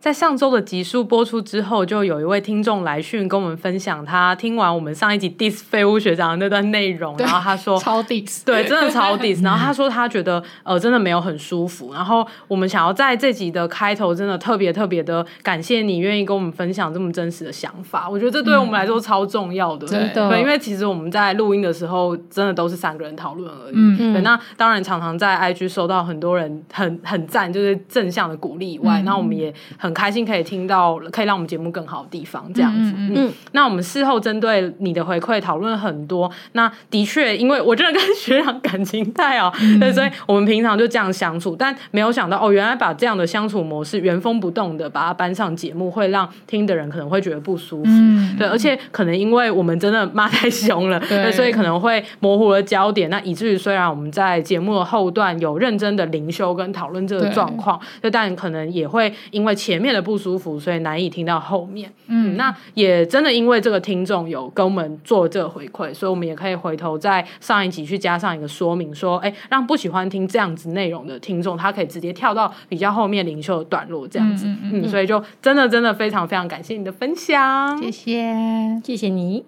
在上周的集数播出之后，就有一位听众来讯跟我们分享，他听完我们上一集 diss 废物学长的那段内容，然后他说超 diss，对，真的超 diss，然后他说他觉得呃真的没有很舒服，然后我们想要在这集的开头真的特别特别的感谢你愿意跟我们分享这么真实的想法，我觉得这对我们来说超重要的，真的，对，因为其实我们在录音的时候真的都是三个人讨论而已，嗯，对，那当然常常在 IG 收到很多人很很赞，就是正向的鼓励以外，那我们也很开心可以听。到可以让我们节目更好的地方，这样子。嗯，嗯，那我们事后针对你的回馈讨论很多。那的确，因为我真的跟学长感情太好，嗯，对，所以我们平常就这样相处。但没有想到，哦，原来把这样的相处模式原封不动的把它搬上节目，会让听的人可能会觉得不舒服。嗯，对，而且可能因为我们真的骂太凶了，对，所以可能会模糊了焦点。那以至于虽然我们在节目的后段有认真的灵修跟讨论这个状况，就但可能也会因为前面的不舒服。所以难以听到后面，嗯，那也真的因为这个听众有跟我们做这个回馈，所以我们也可以回头在上一集去加上一个说明，说，哎、欸，让不喜欢听这样子内容的听众，他可以直接跳到比较后面灵修的段落，这样子，嗯，嗯，嗯，所以就真的真的非常非常感谢你的分享，谢谢，谢谢你。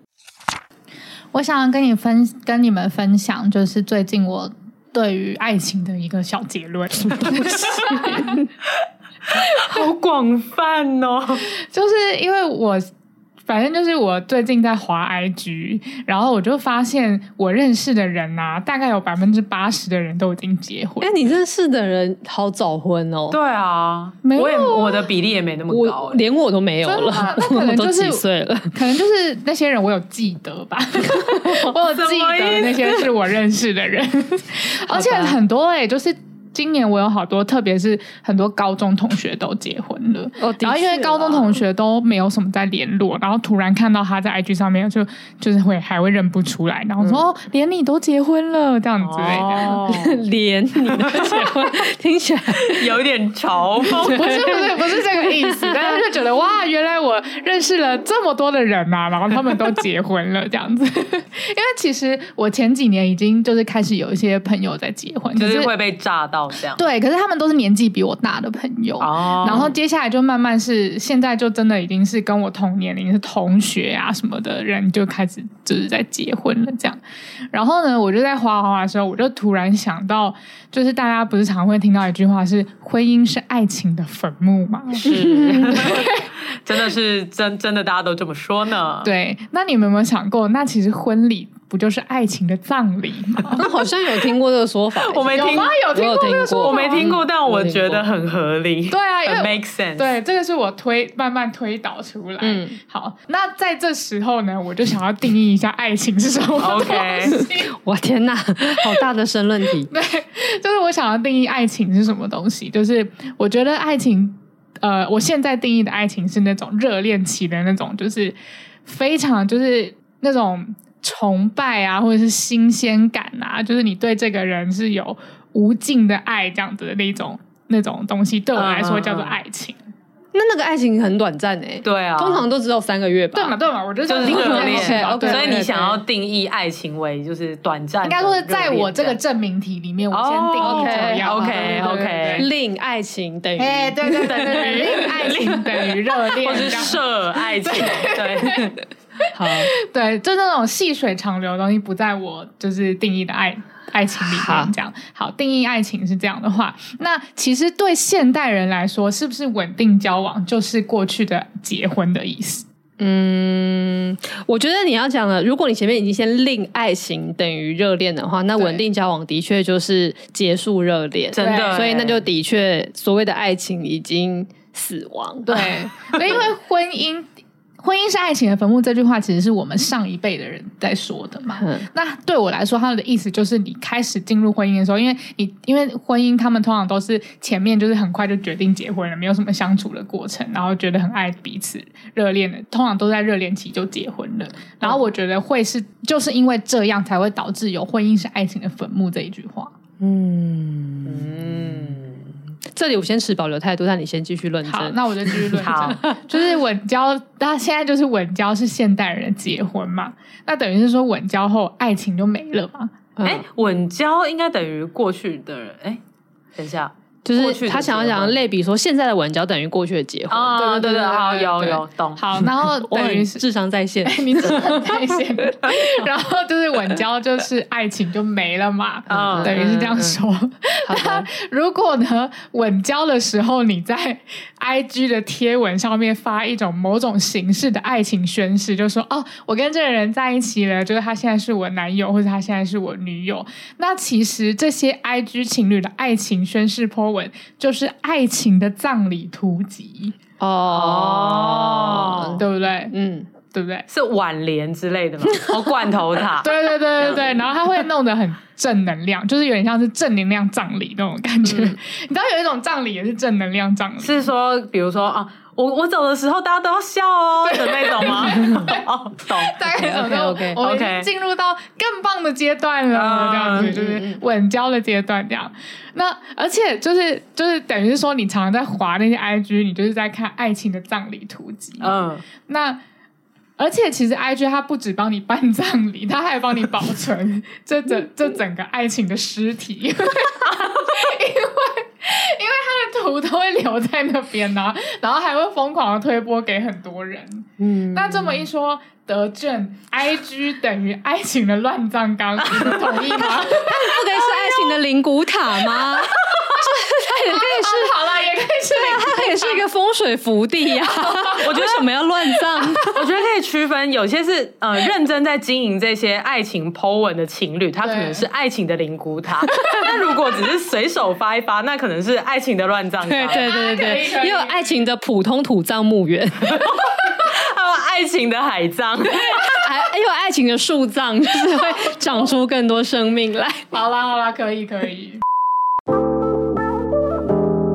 我想跟你分跟你们分享，就是最近我对于爱情的一个小结论。好广泛哦，就是因为我反正就是我最近在滑 IG，然后我就发现我认识的人啊，大概有百分之八十的人都已经结婚。哎，你认识的人好早婚哦？对啊，没有，我，也我的比例也没那么高，连我都没有了。那可能就是几岁了？可能就是那些人我有记得吧，我有记得那些是我认识的人，而且很多哎、欸，就是。今年我有好多，特别是很多高中同学都结婚了。哦，然后因为高中同学都没有什么在联络，然后突然看到他在 IG 上面就，就就是会还会认不出来，然后说、嗯、哦，连你都结婚了这样子之类的。哦、连你都结婚，听起来有一点嘲讽。不是不是不是这个意思，但是就觉得哇，原来我认识了这么多的人啊，然后他们都结婚了这样子。因为其实我前几年已经就是开始有一些朋友在结婚，就是会被炸到。对，可是他们都是年纪比我大的朋友，oh. 然后接下来就慢慢是现在就真的已经是跟我同年龄是同学啊什么的人就开始就是在结婚了这样。然后呢，我就在滑滑滑的时候，我就突然想到，就是大家不是常会听到一句话是“婚姻是爱情的坟墓”吗？是，真的是真真的大家都这么说呢。对，那你们有没有想过，那其实婚礼？不就是爱情的葬礼吗？那好像有听过这个说法，我没听过，有听过这个说法，我没听过，但我觉得很合理。对啊，因为 make sense。对，这个是我推慢慢推导出来。嗯，好，那在这时候呢，我就想要定义一下爱情是什么。OK，我天哪，好大的申论题。对，就是我想要定义爱情是什么东西。就是我觉得爱情，呃，我现在定义的爱情是那种热恋期的那种，就是非常就是那种。崇拜啊，或者是新鲜感啊，就是你对这个人是有无尽的爱这样子的那种那种东西，对我来说叫做爱情。嗯、那那个爱情很短暂诶、欸，对啊，通常都只有三个月吧。对嘛对嘛，我觉得就是热恋。Okay, okay, 所以你想要定义爱情为就是短暂，应该说是在我这个证明题里面，我先定义这样。Oh, OK OK，令爱情等于哎对对对对，令爱情等于热恋，或是设爱情对。对好，对，就那种细水长流的东西不在我就是定义的爱爱情里面。这样好，好，定义爱情是这样的话，那其实对现代人来说，是不是稳定交往就是过去的结婚的意思？嗯，我觉得你要讲的，如果你前面已经先令爱情等于热恋的话，那稳定交往的确就是结束热恋，真的，所以那就的确所谓的爱情已经死亡。对，因为婚姻。婚姻是爱情的坟墓这句话，其实是我们上一辈的人在说的嘛。嗯、那对我来说，他的意思就是，你开始进入婚姻的时候，因为你因为婚姻，他们通常都是前面就是很快就决定结婚了，没有什么相处的过程，然后觉得很爱彼此，热恋的，通常都在热恋期就结婚了。然后我觉得会是，就是因为这样才会导致有婚姻是爱情的坟墓这一句话。嗯嗯。这里我先持保留态度，但你先继续论证。好，那我就继续论证。就是稳交，那现在就是稳交是现代人的结婚嘛？那等于是说稳交后爱情就没了嘛？哎、嗯，稳交应该等于过去的人。哎，等一下。就是他想要讲类比说，现在的稳交等于过去的结婚。啊，对对对，好，有有懂。好，然后等于智商在线，你智商在线。然后就是稳交，就是爱情就没了嘛。啊，等于是这样说。那如果呢，稳交的时候你在 IG 的贴文上面发一种某种形式的爱情宣誓，就说哦，我跟这个人在一起了，就是他现在是我男友，或者他现在是我女友。那其实这些 IG 情侣的爱情宣誓 po 文就是爱情的葬礼图集哦，对不对？嗯，对不对？是挽联之类的吗？哦，罐头塔，对对对对对。然后他会弄得很正能量，就是有点像是正能量葬礼那种感觉。嗯、你知道有一种葬礼也是正能量葬礼，是说比如说啊。我我走的时候，大家都要笑哦的那种吗？哦，懂。大概什么时候？OK OK OK。进入到更棒的阶段了，uh, 这样子就是稳交的阶段，这样。那而且就是就是等于是说，你常常在滑那些 IG，你就是在看爱情的葬礼图集。嗯。Uh. 那而且其实 IG 它不止帮你办葬礼，它还帮你保存这整 这整个爱情的尸体，因为 因为他的图都会留在那边呢、啊，然后还会疯狂的推播给很多人。嗯，那这么一说，得证 IG 等于爱情的乱葬岗，你同意吗？它不可以是爱情的灵骨塔吗？它也可以是好了，也可以是，对啊，它也是一个风水福地呀。我觉得为什么要乱葬？我觉得可以区分，有些是呃认真在经营这些爱情 po 文的情侣，他可能是爱情的灵骨塔。那如果只是随手发一发，那可能是爱情的乱葬岗。对对对对，也有爱情的普通土葬墓园，还有爱情的海葬，还有爱情的树葬，就是会长出更多生命来。好啦好啦，可以可以。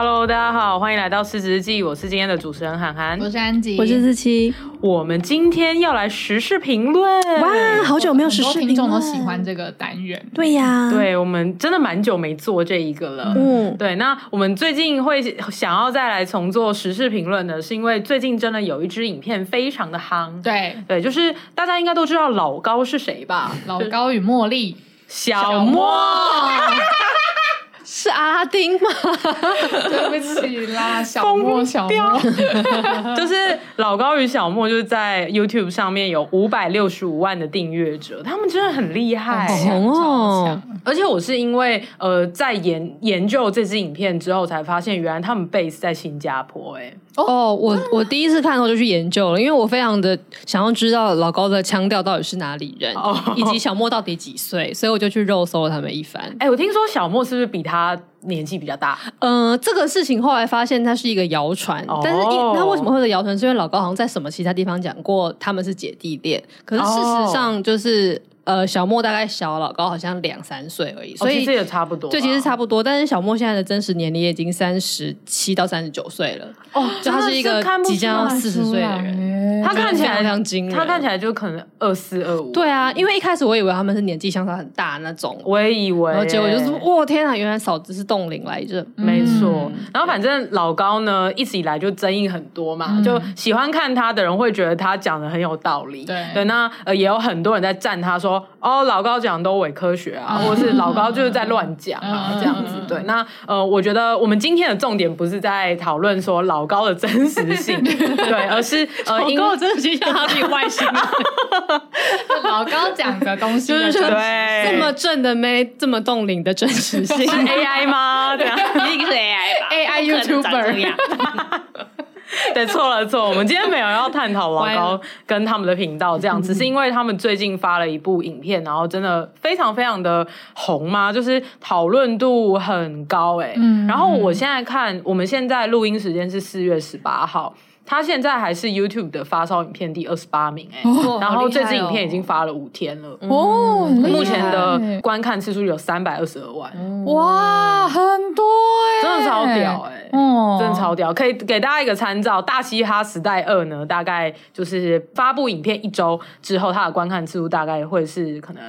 Hello，大家好，欢迎来到失职日记。我是今天的主持人涵涵，我是安吉，我是志祺。我们今天要来时事评论。哇，好久没有时事评论，听众都喜欢这个单元。对呀，对，我们真的蛮久没做这一个了。嗯，对。那我们最近会想要再来重做时事评论呢，是因为最近真的有一支影片非常的夯。对对，就是大家应该都知道老高是谁吧？老高与茉莉，小莫。是阿拉丁吗？对不起啦，小莫小莫，就是老高与小莫，就是在 YouTube 上面有五百六十五万的订阅者，他们真的很厉害，哦。而且我是因为呃在研研究这支影片之后，才发现原来他们 base 在新加坡，欸。哎，哦，我我第一次看后就去研究了，因为我非常的想要知道老高的腔调到底是哪里人，哦，以及小莫到底几岁，所以我就去肉搜了他们一番。哎，我听说小莫是不是比他他年纪比较大，嗯、呃，这个事情后来发现它是一个谣传，哦、但是那为什么会有谣传？是因为老高好像在什么其他地方讲过他们是姐弟恋，可是事实上就是。哦呃，小莫大概小老高好像两三岁而已，所以这也差不多。对，其实差不多。但是小莫现在的真实年龄已经三十七到三十九岁了。哦，就他是一个即将要四十岁的人，他看起来非常惊人。他看起来就可能二四二五。对啊，因为一开始我以为他们是年纪相差很大那种，我也以为。然后结果就是，哇，天啊，原来嫂子是冻龄来着。没错。然后反正老高呢，一直以来就争议很多嘛，就喜欢看他的人会觉得他讲的很有道理。对对，那呃也有很多人在赞他说，哦，老高。讲都伪科学啊，或者是老高就是在乱讲啊，这样子。对，那呃，我觉得我们今天的重点不是在讨论说老高的真实性，对，而是呃，老高真的就像他是一个外星人。老高讲的东西就是对这么正的妹，这么冻龄的真实性 是 AI 吗？对啊，一定是 AI 吧？AI YouTuber。对，错了错，我们今天没有要探讨老高跟他们的频道这样，只是因为他们最近发了一部影片，然后真的非常非常的红嘛，就是讨论度很高哎。嗯，然后我现在看，我们现在录音时间是四月十八号。他现在还是 YouTube 的发烧影片第二十八名哎、欸哦，然后这支影片已经发了五天了。哦，目前的观看次数有三百二十二万，哇，很多哎、欸，真的超屌哎、欸，哦，真的超屌，可以给大家一个参照，《大嘻哈时代二》呢，大概就是发布影片一周之后，它的观看次数大概会是可能。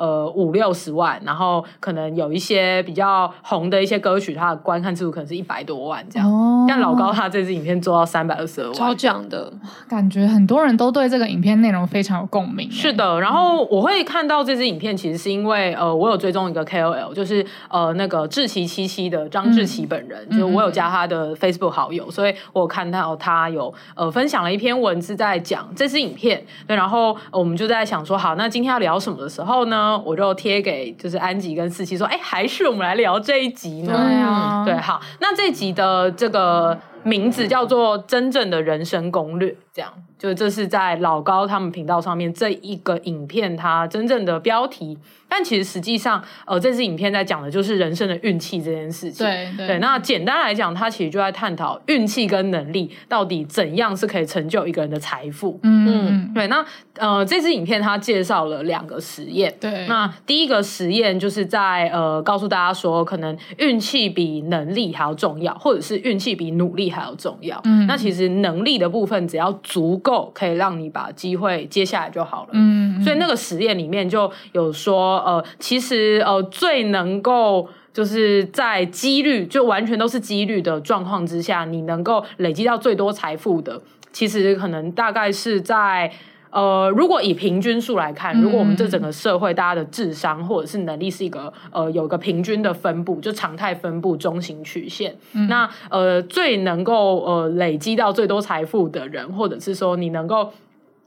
呃，五六十万，然后可能有一些比较红的一些歌曲，它的观看次数可能是一百多万这样。哦，但老高他这支影片做到三百二十二万，超强的，感觉很多人都对这个影片内容非常有共鸣。是的，然后我会看到这支影片，其实是因为呃，我有追踪一个 KOL，就是呃那个志奇七七的张志奇本人，嗯，就我有加他的 Facebook 好友，嗯，所以我看到他有呃分享了一篇文字在讲这支影片，对，然后我们就在想说，好，那今天要聊什么的时候呢？我就贴给就是安吉跟四七说，哎，还是我们来聊这一集呢？对啊，对，好，那这一集的这个名字叫做《真正的人生攻略》，这样。就这是在老高他们频道上面这一个影片，它真正的标题。但其实实际上，呃，这支影片在讲的就是人生的运气这件事情。对对，对。那简单来讲，它其实就在探讨运气跟能力到底怎样是可以成就一个人的财富。嗯嗯。对。那呃，这支影片它介绍了两个实验。对。那第一个实验就是在呃告诉大家说，可能运气比能力还要重要，或者是运气比努力还要重要。嗯。那其实能力的部分只要足够。够可以让你把机会接下来就好了。嗯，所以那个实验里面就有说，呃，其实呃最能够就是在几率就完全都是几率的状况之下，你能够累积到最多财富的，其实可能大概是在。呃，如果以平均数来看，如果我们这整个社会大家的智商或者是能力是一个呃有一个平均的分布，就常态分布中型曲线，嗯、那呃最能够呃累积到最多财富的人，或者是说你能够。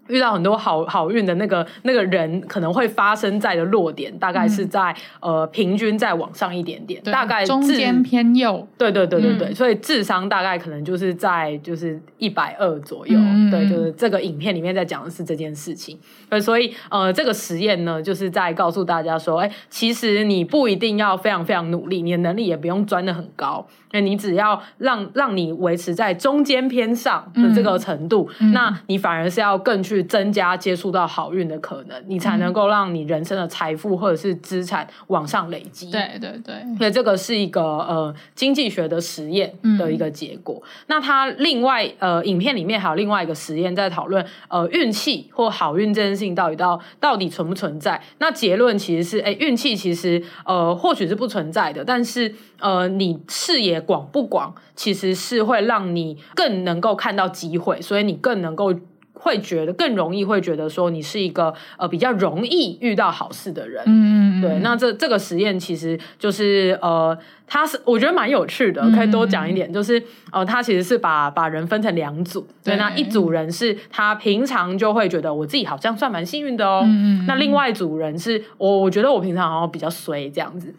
遇到很多好好运的那个那个人，可能会发生在的落点，大概是在、嗯、呃平均再往上一点点，大概中间偏右。对对对对对、嗯，所以智商大概可能就是在就是一百二左右、嗯。对，就是这个影片里面在讲的是这件事情。所以呃这个实验呢，就是在告诉大家说，哎，其实你不一定要非常非常努力，你的能力也不用钻的很高，那你只要让让你维持在中间偏上的这个程度，嗯、那你反而是要更去。增加接触到好运的可能，你才能够让你人生的财富或者是资产往上累积。对对对，所以这个是一个呃经济学的实验的一个结果。嗯、那它另外呃影片里面还有另外一个实验在讨论呃运气或好运这件事情到底到到底存不存在？那结论其实是哎运气其实呃或许是不存在的，但是呃你视野广不广其实是会让你更能够看到机会，所以你更能够。会觉得更容易，会觉得说你是一个呃比较容易遇到好事的人。嗯，对。那这这个实验其实就是呃，它是我觉得蛮有趣的，可以多讲一点。嗯、就是呃，它其实是把把人分成两组，对。那一组人是他平常就会觉得我自己好像算蛮幸运的哦。嗯。那另外一组人是我我觉得我平常好像比较衰这样子。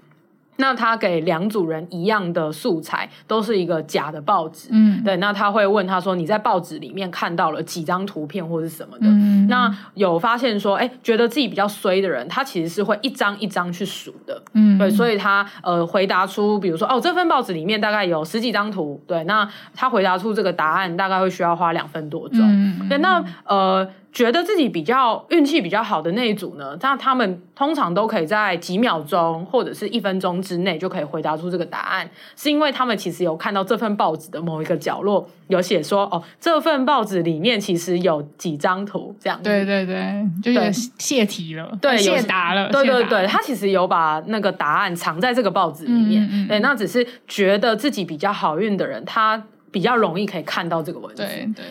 那他给两组人一样的素材，都是一个假的报纸。嗯，对。那他会问他说：“你在报纸里面看到了几张图片或是什么的？”嗯，那有发现说，哎，觉得自己比较衰的人，他其实是会一张一张去数的。嗯，对。所以他呃回答出，比如说哦，这份报纸里面大概有十几张图。对，那他回答出这个答案，大概会需要花两分多钟。嗯，对。那呃。觉得自己比较运气比较好的那一组呢，那他们通常都可以在几秒钟或者是一分钟之内就可以回答出这个答案，是因为他们其实有看到这份报纸的某一个角落有写说，哦，这份报纸里面其实有几张图这样子。对对对，就有泄题了，对，泄答了。对对对，他其实有把那个答案藏在这个报纸里面。嗯嗯嗯。对，那只是觉得自己比较好运的人，他。比较容易可以看到这个问题，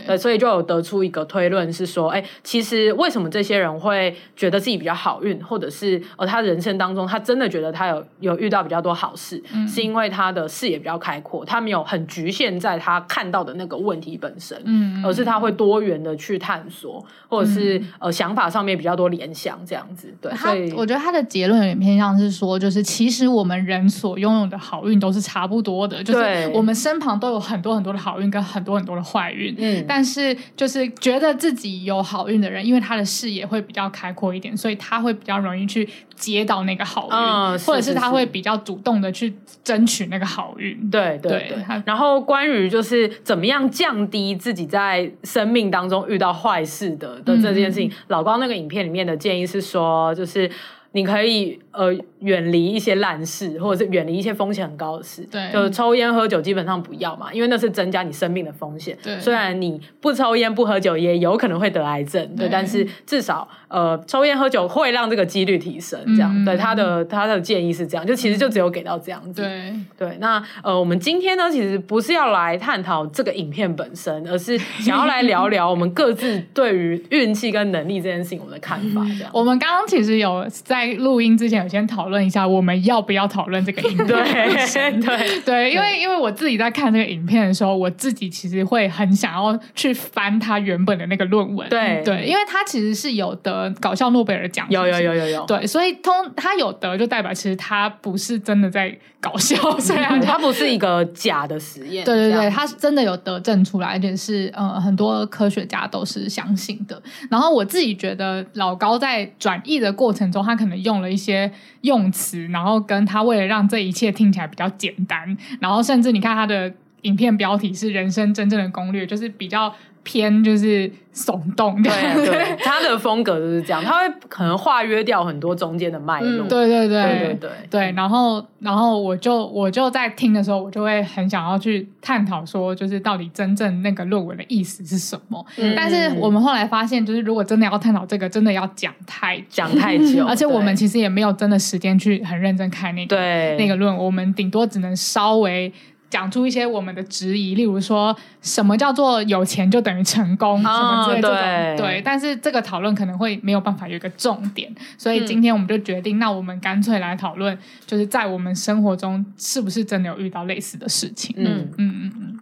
对所以就有得出一个推论是说，哎，其实为什么这些人会觉得自己比较好运，或者是呃，他人生当中他真的觉得他有有遇到比较多好事，嗯，是因为他的视野比较开阔，他没有很局限在他看到的那个问题本身，嗯，而是他会多元的去探索，或者是，嗯，呃想法上面比较多联想这样子，对，所以我觉得他的结论有点偏向是说，就是其实我们人所拥有的好运都是差不多的，就是我们身旁都有很多很多。多的好运跟很多很多的坏运。嗯，但是就是觉得自己有好运的人，因为他的视野会比较开阔一点，所以他会比较容易去接到那个好运，嗯、或者是他会比较主动的去争取那个好运。对对对。对然后关于就是怎么样降低自己在生命当中遇到坏事的的这件事情，嗯、老高那个影片里面的建议是说，就是你可以呃。远离一些烂事，或者是远离一些风险很高的事，对，就是抽烟喝酒基本上不要嘛，因为那是增加你生病的风险。对，虽然你不抽烟不喝酒也有可能会得癌症，对，对，但是至少呃抽烟喝酒会让这个几率提升，这样。嗯、对，他的他的建议是这样，就其实就只有给到这样子。对对，那呃我们今天呢，其实不是要来探讨这个影片本身，而是 想要来聊聊我们各自对于运气跟能力这件事情我们的看法。这样，我们刚刚其实有在录音之前有先讨论。一下，我们要不要讨论这个影片？对 对对，因为因为我自己在看这个影片的时候，我自己其实会很想要去翻他原本的那个论文。对对，因为他其实是有得搞笑诺贝尔奖，有有有有有。对，所以通他有得，就代表其实他不是真的在搞笑，虽然他不是一个假的实验。对对对，他是真的有得证出来，而且是呃很多科学家都是相信的。然后我自己觉得老高在转译的过程中，他可能用了一些用。词，然后跟他为了让这一切听起来比较简单，然后甚至你看他的影片标题是“人生真正的攻略”，就是比较。偏就是耸动，对对，他的风格就是这样，他会可能化约掉很多中间的脉络，嗯，对对对。对对对，对，然后然后我就我就在听的时候，我就会很想要去探讨说，就是到底真正那个论文的意思是什么。嗯，但是我们后来发现，就是如果真的要探讨这个，真的要讲太讲太久，而且我们其实也没有真的时间去很认真看那个对。那个论文，我们顶多只能稍微。讲出一些我们的质疑，例如说什么叫做有钱就等于成功，什么之类这种，哦、对，对。但是这个讨论可能会没有办法有一个重点，所以今天我们就决定，嗯、那我们干脆来讨论，就是在我们生活中是不是真的有遇到类似的事情？嗯嗯嗯嗯。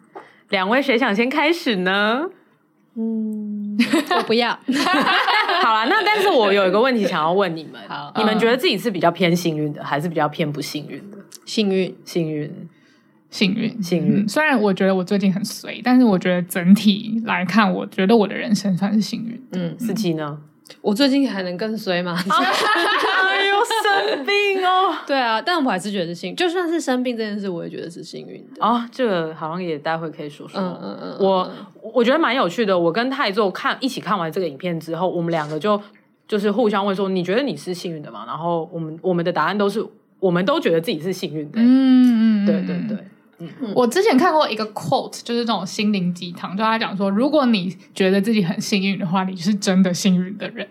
两位谁想先开始呢？嗯，我不要。好了，那但是我有一个问题想要问你们：你们觉得自己是比较偏幸运的，还是比较偏不幸运的？幸运，幸运。幸运，幸运。虽然我觉得我最近很衰，但是我觉得整体来看，我觉得我的人生算是幸运。嗯，四七呢？我最近还能更衰吗？哎呦，生病哦！对啊，但我还是觉得是幸运。就算是生病这件事，我也觉得是幸运的。哦，这个好像也待会可以说说。嗯嗯嗯。我我觉得蛮有趣的。我跟泰宙看一起看完这个影片之后，我们两个就就是互相问说：“你觉得你是幸运的吗？”然后我们我们的答案都是，我们都觉得自己是幸运的。嗯嗯，对对对。嗯、我之前看过一个 quote，就是这种心灵鸡汤，就他讲说，如果你觉得自己很幸运的话，你是真的幸运的人。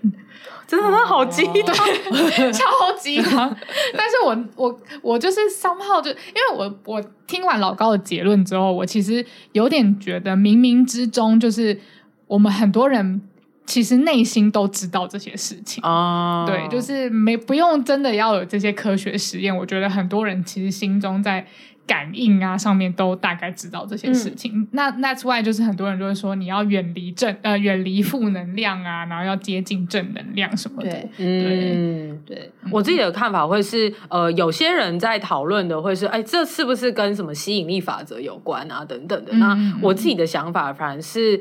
真的，他好鸡汤，哦、超鸡汤。但是我我我就是 somehow 就因为我我听完老高的结论之后，我其实有点觉得冥冥之中，就是我们很多人其实内心都知道这些事情哦。对，就是没不用真的要有这些科学实验，我觉得很多人其实心中在。感应啊，上面都大概知道这些事情。嗯、那 That's why 就是很多人就会说，你要远离正呃远离负能量啊，然后要接近正能量什么的。对，嗯，对。对我自己的看法会是，呃，有些人在讨论的会是，哎，这是不是跟什么吸引力法则有关啊？等等的。嗯、那我自己的想法反而是，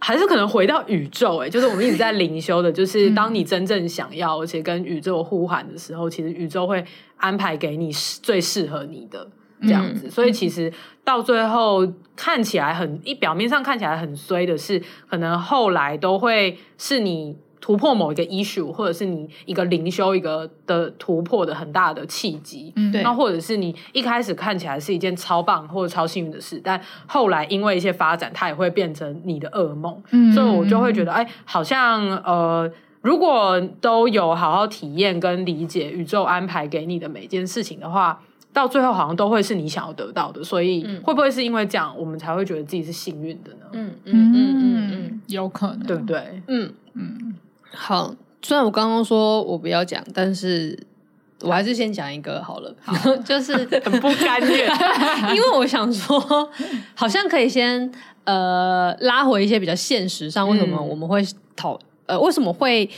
还是可能回到宇宙、欸。哎，就是我们一直在灵修的，就是当你真正想要，而且跟宇宙呼喊的时候，其实宇宙会安排给你最适合你的。这样子，所以其实到最后看起来很一表面上看起来很衰的是，可能后来都会是你突破某一个 issue，或者是你一个灵修一个的突破的很大的契机。嗯，对。那或者是你一开始看起来是一件超棒或者超幸运的事，但后来因为一些发展，它也会变成你的噩梦。嗯，所以我就会觉得，哎，好像呃，如果都有好好体验跟理解宇宙安排给你的每件事情的话。到最后好像都会是你想要得到的，所以会不会是因为这样，我们才会觉得自己是幸运的呢？嗯嗯嗯嗯嗯，有可能，对不对？嗯嗯。好，虽然我刚刚说我不要讲，但是我还是先讲一个好了。好，就是很不甘愿，因为我想说，好像可以先呃拉回一些比较现实上，为什么我们会讨呃为什么会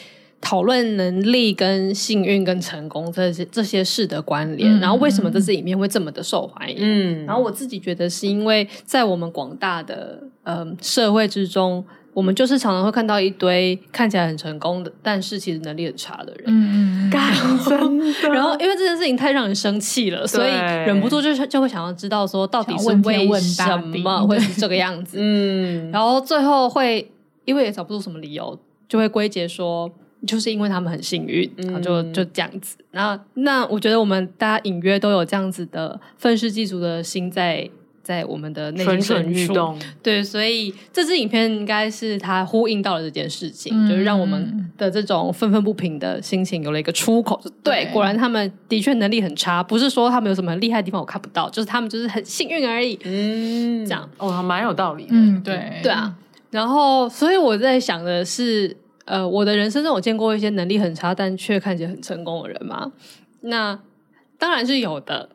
讨论能力跟幸运跟成功这些这些事的关联，嗯、然后为什么这支影片会这么的受欢迎？嗯，然后我自己觉得是因为在我们广大的呃社会之中，我们就是常常会看到一堆看起来很成功的，但是其实能力很差的人。嗯，干真的。然后因为这件事情太让人生气了，所以忍不住就是就会想要知道说到底是为什么会是这个样子？嗯，然后最后会因为也找不出什么理由，就会归结说。就是因为他们很幸运，然后就就这样子。然后那我觉得我们大家隐约都有这样子的愤世嫉俗的心在在我们的内心深处。对，所以这支影片应该是它呼应到了这件事情，嗯、就是让我们的这种愤愤不平的心情有了一个出口。对，对，果然他们的确能力很差，不是说他们有什么很厉害的地方我看不到，就是他们就是很幸运而已。嗯，这样哦，还蛮有道理的。嗯，对，对啊。然后，所以我在想的是。呃，我的人生中有见过一些能力很差但却看起来很成功的人吗？那当然是有的，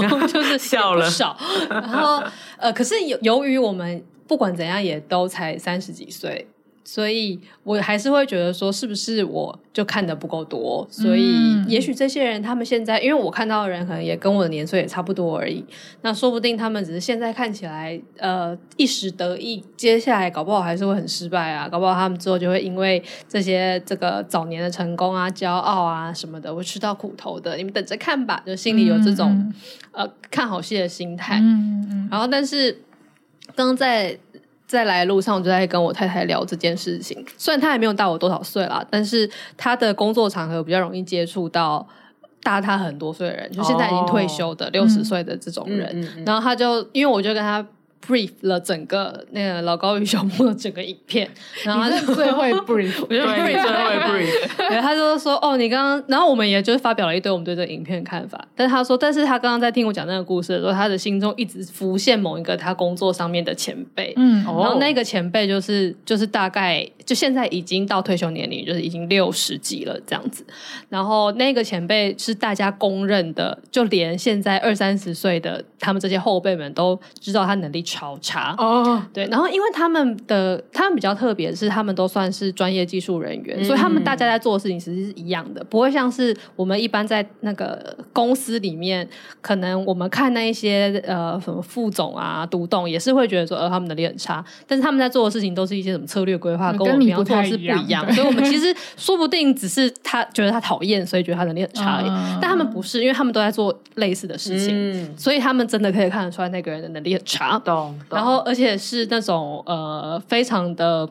然后 就是笑了少。然后呃，可是由由于我们不管怎样也都才三十几岁。所以我还是会觉得说，是不是我就看得不够多？所以也许这些人他们现在，因为我看到的人可能也跟我的年岁也差不多而已。那说不定他们只是现在看起来呃一时得意，接下来搞不好还是会很失败啊！搞不好他们之后就会因为这些这个早年的成功啊、骄傲啊什么的，会吃到苦头的。你们等着看吧，就心里有这种、嗯、呃看好戏的心态。嗯嗯。然后，但是刚刚在。在来路上，我就在跟我太太聊这件事情。虽然她也没有大我多少岁啦，但是她的工作场合比较容易接触到大她很多岁的人，就现在已经退休的六十岁的这种人。嗯嗯嗯、然后她就因为我就跟他。Brief 了整个那个老高与小莫的整个影片，然后他就最会 brief，我就 brief 最会 brief，对，他就说哦，你刚刚，然后我们也就是发表了一堆我们对这个影片的看法，但是他说，但是他刚刚在听我讲那个故事的时候，他的心中一直浮现某一个他工作上面的前辈，嗯，然后那个前辈就是就是大概就现在已经到退休年龄，就是已经六十几了这样子，然后那个前辈是大家公认的，就连现在二三十岁的他们这些后辈们都知道他能力。超差哦，对，然后因为他们的他们比较特别，是他们都算是专业技术人员，嗯、所以他们大家在做的事情其实是一样的，不会像是我们一般在那个公司里面，可能我们看那一些呃什么副总啊、独栋也是会觉得说，呃，他们能力很差，但是他们在做的事情都是一些什么策略规划，跟我们平常做的是不一样，所以我们其实说不定只是他觉得他讨厌，所以觉得他能力很差而已，嗯、但他们不是，因为他们都在做类似的事情，嗯、所以他们真的可以看得出来那个人的能力很差。然后，而且是那种呃，非常的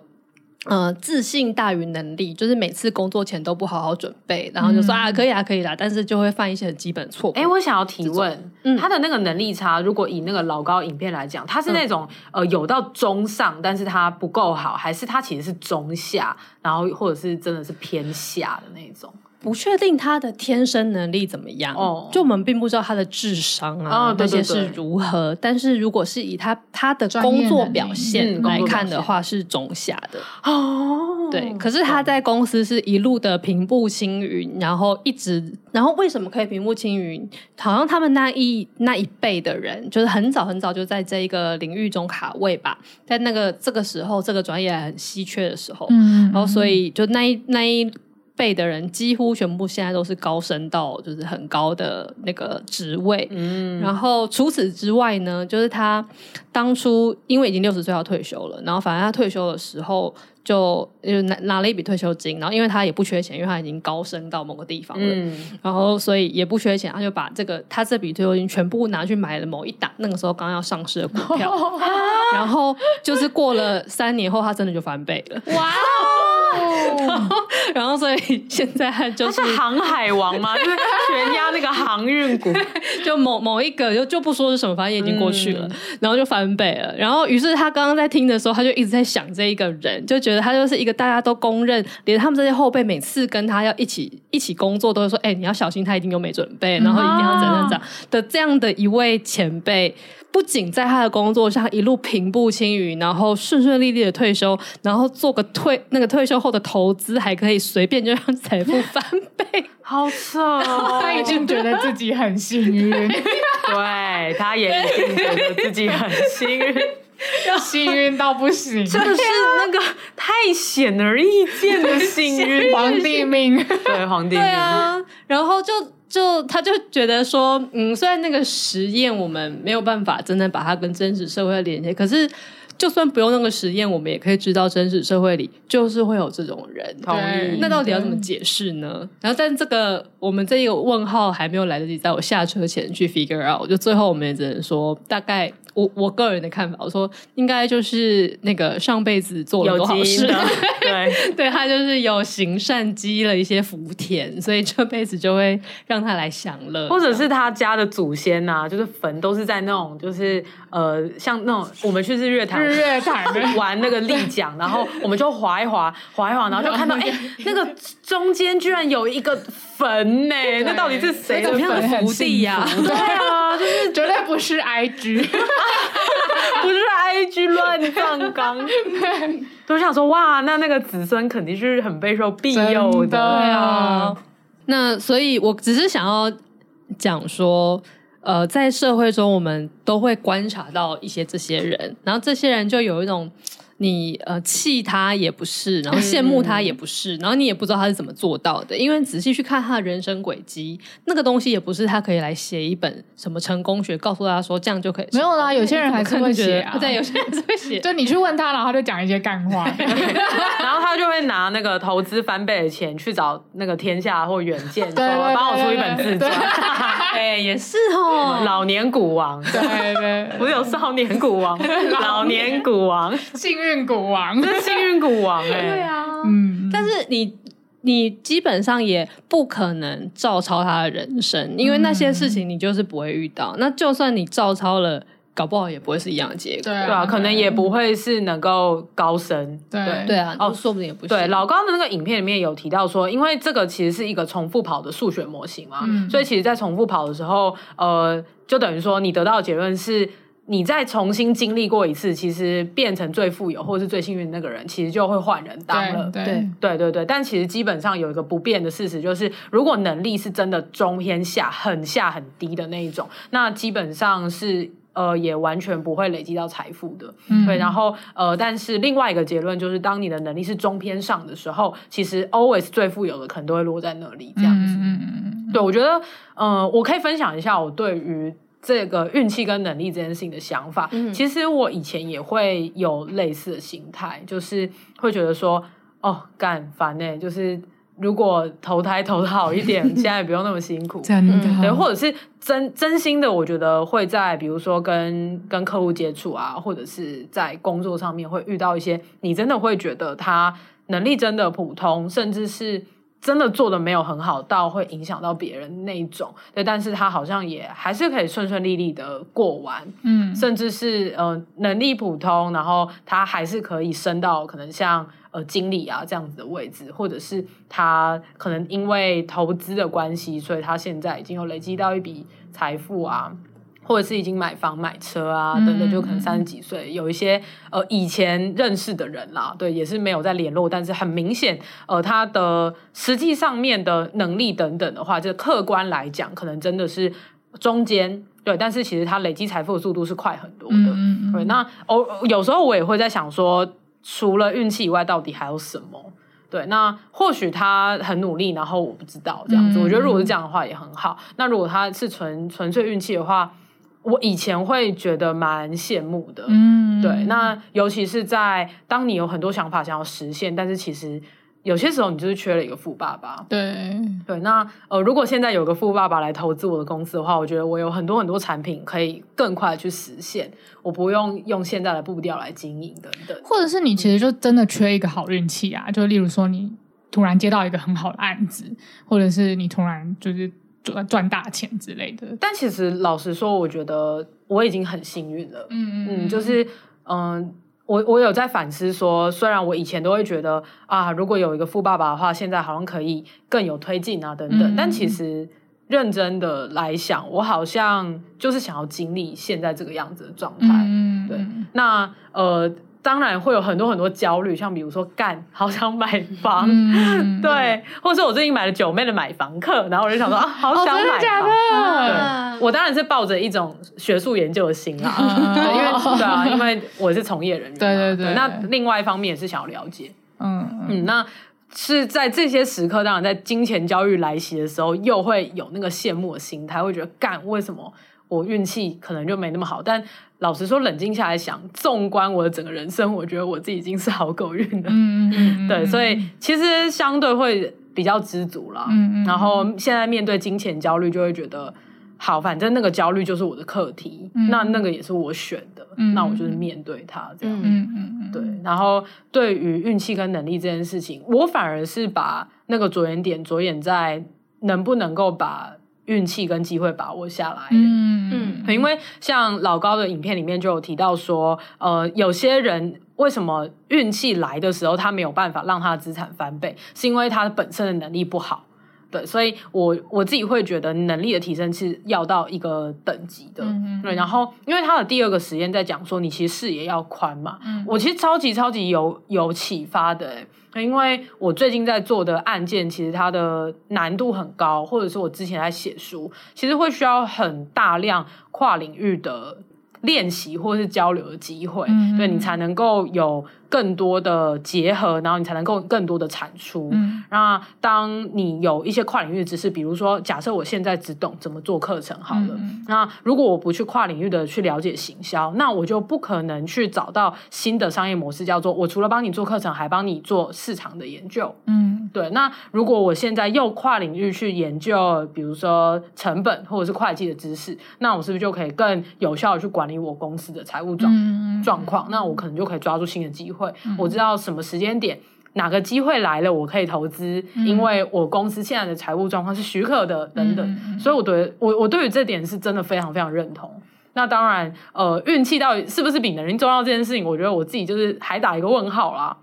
呃自信大于能力，就是每次工作前都不好好准备，然后就说、嗯、啊可以啊可以啦，但是就会犯一些很基本错误。哎，我想要提问，嗯、他的那个能力差，如果以那个老高影片来讲，他是那种、嗯、呃有到中上，但是他不够好，还是他其实是中下，然后或者是真的是偏下的那种？不确定他的天生能力怎么样，哦，就我们并不知道他的智商啊那些是如何。但是如果是以他他的工作表现来看的话，是中下的哦。对，可是他在公司是一路的平步青云，然后一直，然后为什么可以平步青云？好像他们那一那一辈的人，就是很早很早就在这一个领域中卡位吧，在那个这个时候，这个专业很稀缺的时候，嗯，然后所以就那一那一。辈的人几乎全部现在都是高升到就是很高的那个职位，嗯，然后除此之外呢，就是他当初因为已经六十岁要退休了，然后反正他退休的时候就就拿拿了一笔退休金，然后因为他也不缺钱，因为他已经高升到某个地方了，嗯，然后所以也不缺钱，他就把这个他这笔退休金全部拿去买了某一档那个时候刚要上市的股票，然后就是过了三年后，他真的就翻倍了，哇！然后，然后，所以现在就是，是航海王嘛，就是全压那个航运股，就某某一个就就不说是什么，反正也已经过去了，嗯、然后就翻倍了。然后，于是他刚刚在听的时候，他就一直在想这一个人，就觉得他就是一个大家都公认，连他们这些后辈每次跟他要一起一起工作，都会说：“哎、欸，你要小心，他一定有没准备，然后一定要怎样怎样的这样的一位前辈。”不仅在他的工作上一路平步青云，然后顺顺利利的退休，然后做个退那个退休后的投资，还可以随便就让财富翻倍，好扯哦！他已经觉得自己很幸运，对，他也已经觉得自己很幸运。幸运到不行，真的是那个太显而易见的幸运，皇帝命，对皇帝命。对啊，然后就就他就觉得说，嗯，虽然那个实验我们没有办法真的把它跟真实社会连接，可是。就算不用那个实验，我们也可以知道真实社会里就是会有这种人。对，那到底要怎么解释呢？然后，但这个我们这一个问号还没有来得及在我下车前去 figure out，就最后我们也只能说大概。我我个人的看法，我说应该就是那个上辈子做了多好事，对对，他就是有行善积了一些福田，所以这辈子就会让他来享乐，或者是他家的祖先呐、啊，就是坟都是在那种就是呃像那种我们去日月潭日月潭 玩那个立桨，然后我们就滑一滑滑一滑，然后就看到 哎、欸、那个中间居然有一个坟呢，那到底是谁的福地呀、啊？对啊，就是绝对不是 IG。不是 IG 乱葬岗，都想说哇，那那个子孙肯定是很备受庇佑的，的啊。那所以，我只是想要讲说，呃，在社会中，我们都会观察到一些这些人，然后这些人就有一种。你呃气他也不是，然后羡慕他也不是，嗯、然后你也不知道他是怎么做到的，因为仔细去看他的人生轨迹，那个东西也不是他可以来写一本什么成功学，告诉大家说这样就可以。没有啦，有些人还是会写啊，对，有些人是会写。就你去问他，然后他就讲一些干话，然后他就会拿那个投资翻倍的钱去找那个天下或远见，说帮我出一本自传。哎，也是哦，老年股王，对对，不是有少年股王，老年股王，幸运。幸运股王，这是幸运股王 哎、欸，对啊，嗯，但是你你基本上也不可能照抄他的人生，因为那些事情你就是不会遇到。嗯、那就算你照抄了，搞不好也不会是一样的结果，对啊，可能也不会是能够高升，对。对，对啊，哦，说不定也不是。对，老高的那个影片里面有提到说，因为这个其实是一个重复跑的数学模型嘛，嗯、所以其实，在重复跑的时候，呃，就等于说你得到的结论是。你再重新经历过一次，其实变成最富有或者是最幸运的那个人，其实就会换人当了。对对对对对。但其实基本上有一个不变的事实，就是如果能力是真的中偏下、很下很低的那一种，那基本上是呃也完全不会累积到财富的。嗯。对，然后呃，但是另外一个结论就是，当你的能力是中偏上的时候，其实 always 最富有的可能都会落在那里。这样子。嗯嗯嗯。对，我觉得呃，我可以分享一下我对于。这个运气跟能力这件事情的想法，嗯、其实我以前也会有类似的心态，就是会觉得说，哦，干烦呢，就是如果投胎投的好一点，现在也不用那么辛苦，真的，对，或者是真真心的，我觉得会在比如说跟跟客户接触啊，或者是在工作上面会遇到一些，你真的会觉得他能力真的普通，甚至是。真的做的没有很好，到会影响到别人那一种，对，但是他好像也还是可以顺顺利利的过完，嗯，甚至是呃能力普通，然后他还是可以升到可能像呃经理啊这样子的位置，或者是他可能因为投资的关系，所以他现在已经有累积到一笔财富啊。或者是已经买房买车啊，等等，就可能三十几岁，嗯、有一些呃以前认识的人啦，对，也是没有在联络，但是很明显，呃，他的实际上面的能力等等的话，就客观来讲，可能真的是中间，对，但是其实他累积财富的速度是快很多的，对。那哦，有时候我也会在想说，除了运气以外，到底还有什么？对，那或许他很努力，然后我不知道这样子。嗯、我觉得如果是这样的话也很好。那如果他是纯纯粹运气的话，我以前会觉得蛮羡慕的，嗯，对，那尤其是在当你有很多想法想要实现，但是其实有些时候你就是缺了一个富爸爸，对，对，那呃，如果现在有个富爸爸来投资我的公司的话，我觉得我有很多很多产品可以更快去实现，我不用用现在的步调来经营等等，或者是你其实就真的缺一个好运气啊，就例如说你突然接到一个很好的案子，或者是你突然就是。赚赚大钱之类的，但其实老实说，我觉得我已经很幸运了。嗯嗯，就是嗯，我我有在反思说，虽然我以前都会觉得啊，如果有一个富爸爸的话，现在好像可以更有推进啊等等，嗯、但其实认真的来想，我好像就是想要经历现在这个样子的状态。嗯，对。那呃。当然会有很多很多焦虑，像比如说干，好想买房，嗯、对，或者是我最近买了九妹的买房课，然后我就想说啊，好想买房，哦、真的假的？对，我当然是抱着一种学术研究的心啦，嗯、因为对啊，因为我是从业人员，对对对，对，那另外一方面也是想要了解，嗯。嗯，那是在这些时刻，当然在金钱焦虑来袭的时候，又会有那个羡慕的心态，会觉得干，为什么我运气可能就没那么好，但。老实说，冷静下来想，纵观我的整个人生，我觉得我自己已经是好狗运了。嗯嗯 对，所以其实相对会比较知足啦。嗯嗯。然后现在面对金钱焦虑，就会觉得好，反正那个焦虑就是我的课题，嗯、那那个也是我选的，嗯、那我就是面对它这样。嗯嗯嗯。对，然后对于运气跟能力这件事情，我反而是把那个着眼点着眼在能不能够把。运气跟机会把握下来，嗯。嗯，因为像老高的影片里面就有提到说，呃，有些人为什么运气来的时候他没有办法让他的资产翻倍，是因为他本身的能力不好，对，所以我我自己会觉得能力的提升是要到一个等级的，嗯、对，然后因为他的第二个实验在讲说，你其实视野要宽嘛，嗯、我其实超级超级有有启发的，因为我最近在做的案件，其实它的难度很高，或者是我之前在写书，其实会需要很大量跨领域的练习或是交流的机会，嗯、对你才能够有更多的结合，然后你才能够更多的产出。嗯，那当你有一些跨领域的知识，比如说，假设我现在只懂怎么做课程好了，嗯、那如果我不去跨领域的去了解行销，那我就不可能去找到新的商业模式，叫做我除了帮你做课程，还帮你做市场的研究。嗯，对。那如果我现在又跨领域去研究，比如说成本或者是会计的知识，那我是不是就可以更有效的去管理我公司的财务状状况？那我可能就可以抓住新的机会。嗯、我知道什么时间点哪个机会来了，我可以投资，嗯、因为我公司现在的财务状况是许可的，等等。嗯、所以我对我我对于这点是真的非常非常认同。那当然，呃，运气到底是不是比能力重要这件事情，我觉得我自己就是还打一个问号啦。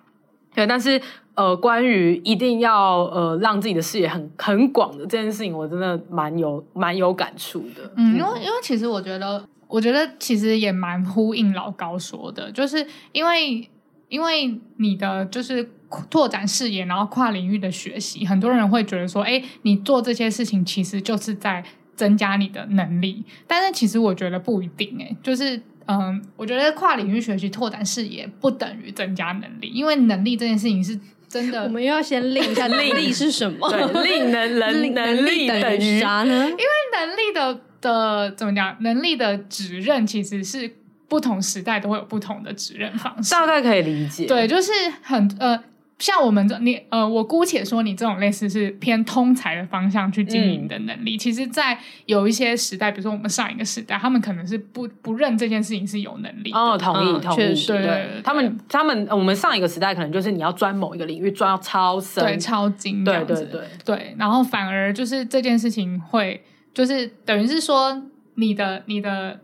对，但是呃，关于一定要呃让自己的视野很很广的这件事情，我真的蛮有蛮有感触的。嗯，因为因为其实我觉得。我觉得其实也蛮呼应老高说的，就是因为因为你的就是拓展视野，然后跨领域的学习，很多人会觉得说，哎，你做这些事情其实就是在增加你的能力，但是其实我觉得不一定，哎，就是嗯，我觉得跨领域学习、拓展视野不等于增加能力，因为能力这件事情是真的。我们又要先 令一下能力是什么？对，力能能能力等于啥呢？因为能力的。的怎么讲？能力的指认其实是不同时代都会有不同的指认方式，大概可以理解。对，就是很呃，像我们这你呃，我姑且说你这种类似是偏通才的方向去经营的能力，嗯、其实，在有一些时代，比如说我们上一个时代，他们可能是不不认这件事情是有能力。哦，同意，同意，确实，对，对，对，对，他们他们我们上一个时代可能就是你要钻某一个领域，钻到超深，对，超精，对对对。对，然后反而就是这件事情会就是等于是说。你的、你的、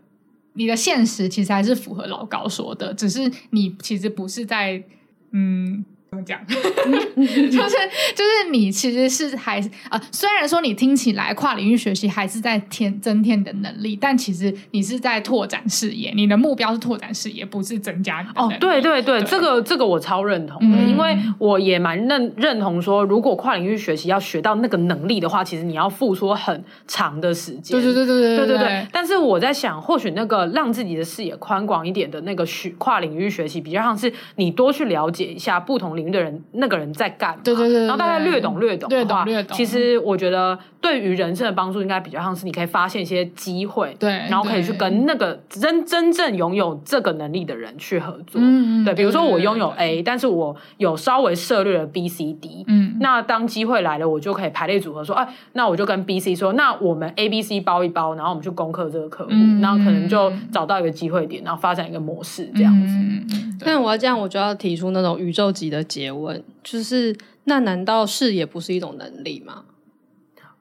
你的现实其实还是符合老高说的，只是你其实不是在嗯。怎么讲？就是就是你其实是还，虽然说你听起来跨领域学习还是在添增添的能力，但其实你是在拓展视野，你的目标是拓展视野，不是增加。哦，对对对，这个这个我超认同的，因为我也蛮认认同说，如果跨领域学习要学到那个能力的话，其实你要付出很长的时间。对对对对对对对。但是我在想，或许那个让自己的视野宽广一点的那个学，跨领域学习比较像是你多去了解一下不同。领域的人，那个人在干嘛？对对对，然后大概略懂略懂的话，略懂略懂。其实我觉得对于人生的帮助，应该比较像是你可以发现一些机会，对，然后可以去跟那个真真正拥有这个能力的人去合作。嗯，对，比如说我拥有 A，但是我有稍微涉猎了 B、C、D。嗯，那当机会来了，我就可以排列组合说，哎，那我就跟 B、C 说，那我们 A、B、C 包一包，然后我们去攻克这个客户，然后可能就找到一个机会点，然后发展一个模式这样子。嗯但我要这样，我就要提出那种宇宙级的詰问，就是那难道视野不是一种能力吗？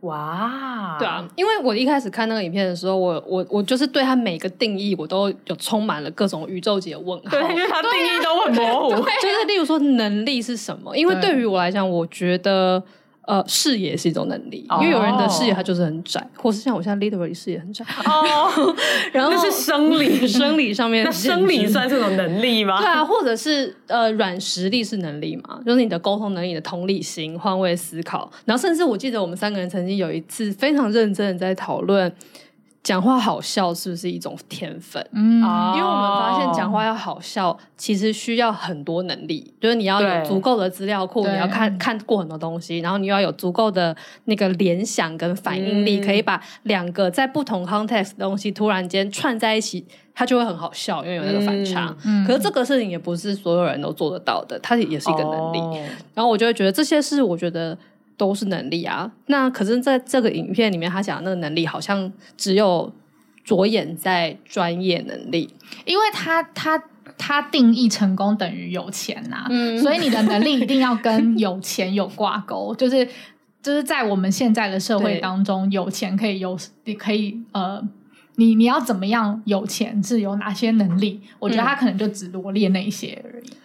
哇，对啊，因为我一开始看那个影片的时候，我我我就是对他每个定义，我都有充满了各种宇宙级的问号。对，因为他定义都很模糊。就是例如说能力是什么？因为对于我来讲，我觉得呃，视野是一种能力，因为有人的视野他就是很窄，或是像我现在 literally 视野很窄哦。然后那是生理，生理上面，那生理算是种能力吗？对啊，或者是呃，软实力是能力嘛，就是你的沟通能力、你的同理心、换位思考，然后甚至我记得我们三个人曾经有一次非常认真的在讨论。讲话好笑是不是一种天分？嗯，因为我们发现讲话要好笑，其实需要很多能力，就是你要有足够的资料库，你要看看过很多东西，然后你要有足够的那个联想跟反应力，嗯、可以把两个在不同 context 的东西突然间串在一起，它就会很好笑，因为有那个反差。嗯，可是这个事情也不是所有人都做得到的，它也是一个能力。哦、然后我就会觉得这些是我觉得。都是能力啊，那可是在这个影片里面，他讲的那个能力好像只有着眼在专业能力，因为他他他定义成功等于有钱呐、啊，嗯，所以你的能力一定要跟有钱有挂钩，就是 就是在我们现在的社会当中，有钱可以有，你可以呃，你你要怎么样有钱是有哪些能力？我觉得他可能就只罗列那些而已。嗯，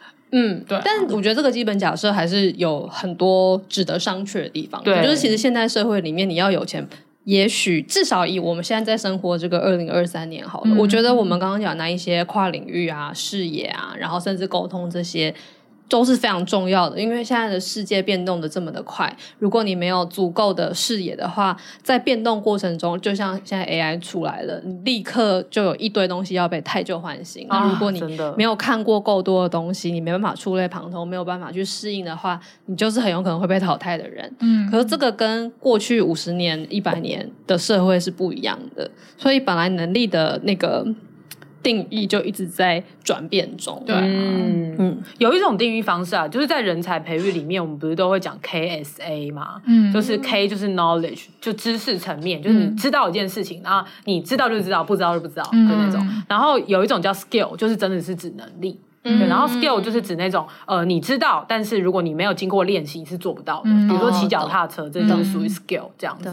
对，但我觉得这个基本假设还是有很多值得商榷的地方。对，就是其实现代社会里面，你要有钱，也许至少以我们现在在生活这个二零二三年好了，嗯，我觉得我们刚刚讲那一些跨领域啊、视野啊，然后甚至沟通这些。都是非常重要的，因为现在的世界变动的这么的快，如果你没有足够的视野的话，在变动过程中，就像现在 AI 出来了，你立刻就有一堆东西要被汰旧换新。那、啊、如果你没有看过够多的东西，你没办法触类旁通，没有办法去适应的话，你就是很有可能会被淘汰的人。嗯，可是这个跟过去五十年、一百年的社会是不一样的，所以本来能力的那个。定义就一直在转变中。对，嗯嗯，有一种定义方式啊，就是在人才培育里面，我们不是都会讲 KSA 嘛？嗯，就是 K 就是 knowledge，就知识层面，就是你知道一件事情，然后你知道就知道，不知道就不知道，就那种。然后有一种叫 skill，就是真的是指能力。对，然后 skill 就是指那种呃，你知道，但是如果你没有经过练习，你是做不到的。比如说骑脚踏车，这就是属于 skill 这样子。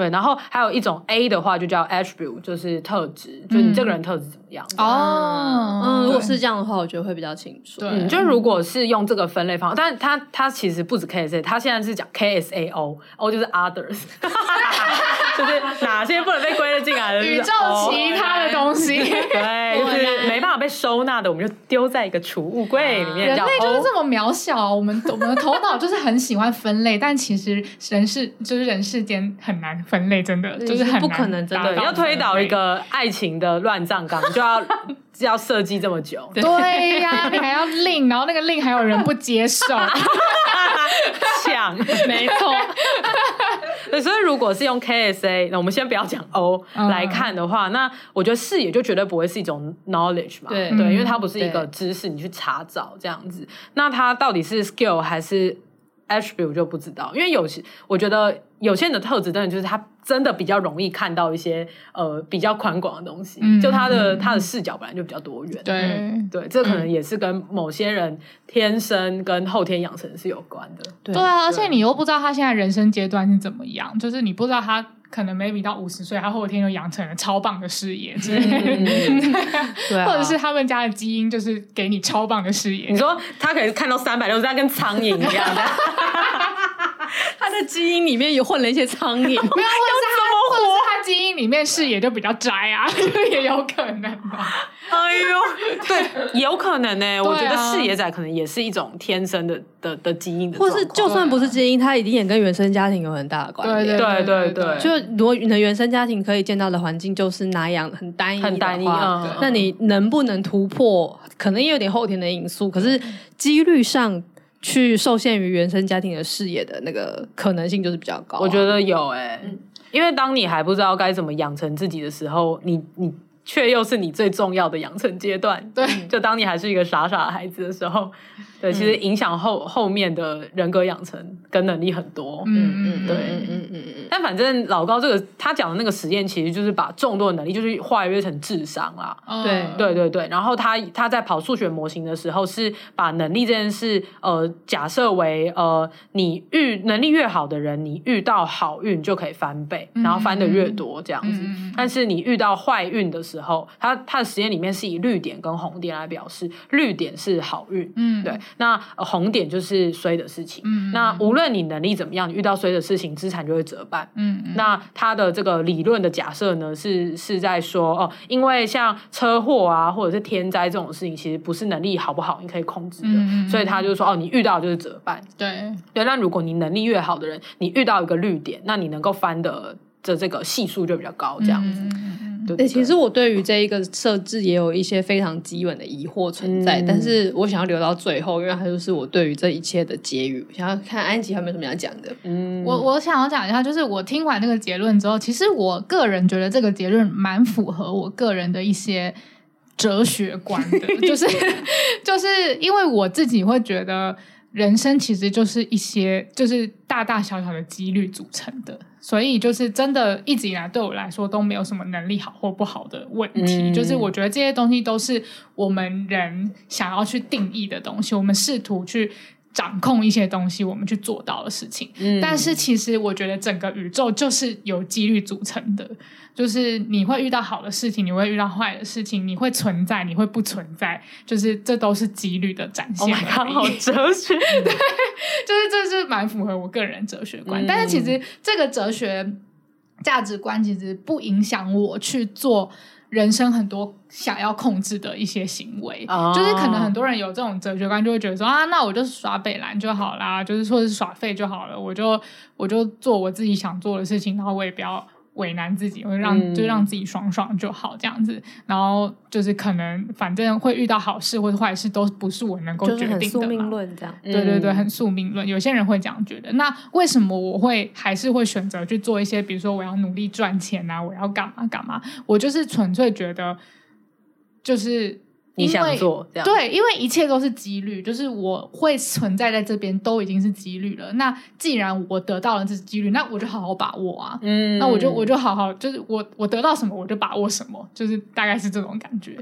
对，然后还有一种 A 的话，就叫 attribute，就是特质，就你这个人特质怎么样。哦，嗯，如果是这样的话，我觉得会比较清楚。对，就如果是用这个分类方法，但是它它其实不止 KSA，它现在是讲 KSAO，O 就是 others，就是哪些不能被归类进来的宇宙其他的东西。对，就是没办法被收纳的，我们就丢在一个储物柜里面。人类就是这么渺小，我们 我们的头脑就是很喜欢分类，但其实人世就是人世间很难。分类真的就是很不可能，真的要推倒一个爱情的乱葬岗，就要 要设计这么久。对呀，你还要令，然后那个令还有人不接受，抢，没错。所以如果是用 KSA，那我们先不要讲 O 来看的话，那我觉得视野就绝对不会是一种 knowledge 嘛，对，因为它不是一个知识，你去查找这样子。那它到底是 skill 还是 attribute 就不知道，因为有些我觉得。有些人的特质真的就是他真的比较容易看到一些呃比较宽广的东西，嗯、就他的、嗯、他的视角本来就比较多元。对、嗯、对，这可能也是跟某些人天生跟后天养成是有关的。对，对啊，而且你又不知道他现在人生阶段是怎么样，就是你不知道他可能 maybe 到五十岁，他后天就养成了超棒的视野之类的，嗯、对、啊，或者是他们家的基因就是给你超棒的视野。你说他可以看到三百六十度，跟苍蝇一样的。他的基因里面有混了一些苍蝇，没有，或者是他，或者是他基因里面视野就比较窄啊，也有可能吧。哎呦，对，有可能呢、欸。我觉得视野窄可能也是一种天生的的的基因的，或是就算不是基因，他一定也跟原生家庭有很大的关系。对对对对，就如果你的原生家庭可以见到的环境就是那样很单一、很单一，嗯、那你能不能突破，可能也有点后天的因素，可是几率上。去受限于原生家庭的视野的那个可能性就是比较高，啊，我觉得有哎、欸，嗯、因为当你还不知道该怎么养成自己的时候，你你却又是你最重要的养成阶段，对，就当你还是一个傻傻的孩子的时候。对，其实影响后后面的人格养成跟能力很多。嗯嗯，对，嗯嗯嗯嗯。但反正老高这个他讲的那个实验，其实就是把众多的能力就是化约成智商啦。对对对对。然后他他在跑数学模型的时候，是把能力这件事，呃，假设为呃，你遇能力越好的人，你遇到好运就可以翻倍，然后翻的越多这样子。但是你遇到坏运的时候，他他的实验里面是以绿点跟红点来表示，绿点是好运，嗯，对，那红点就是衰的事情，嗯，那无论你能力怎么样，你遇到衰的事情，资产就会折半，嗯，那它的这个理论的假设呢，是是在说哦，因为像车祸啊，或者是天灾这种事情，其实不是能力好不好你可以控制的，嗯，所以他就说哦，你遇到就是折半，对，对，那如果你能力越好的人，你遇到一个绿点，那你能够翻的。这这个系数就比较高，这样子。嗯、对，对，对，其实我对于这一个设置也有一些非常基本的疑惑存在，嗯、但是我想要留到最后，因为它就是我对于这一切的结语。想要看安吉还有没有什么要讲的？嗯，我我想要讲一下，就是我听完那个结论之后，其实我个人觉得这个结论蛮符合我个人的一些哲学观的，就是就是因为我自己会觉得。人生其实就是一些，就是大大小小的几率组成的，所以就是真的一直以来对我来说都没有什么能力好或不好的问题，嗯、就是我觉得这些东西都是我们人想要去定义的东西，我们试图去掌控一些东西，我们去做到的事情。嗯、但是其实我觉得整个宇宙就是由几率组成的。就是你会遇到好的事情，你会遇到坏的事情，你会存在，你会不存在，就是这都是几率的展现。Oh my God, 好哲学，对，就是这是蛮符合我个人哲学观。嗯、但是其实这个哲学价值观其实不影响我去做人生很多想要控制的一些行为。Oh. 就是可能很多人有这种哲学观，就会觉得说啊，那我就是耍北兰就好啦，就是说是耍废就好了，我就我就做我自己想做的事情，然后我也不要。为难自己，会让、嗯、就让自己爽爽就好，这样子。然后就是可能反正会遇到好事或者坏事，都不是我能够决定的嘛。宿命论这样，对对对，很宿命论。有些人会这样觉得。那为什么我会还是会选择去做一些，比如说我要努力赚钱啊，我要干嘛干嘛？我就是纯粹觉得，就是。你想做这样对，因为一切都是几率，就是我会存在在这边，都已经是几率了。那既然我得到了这几率，那我就好好把握啊。嗯，那我就我就好好，就是我我得到什么，我就把握什么，就是大概是这种感觉。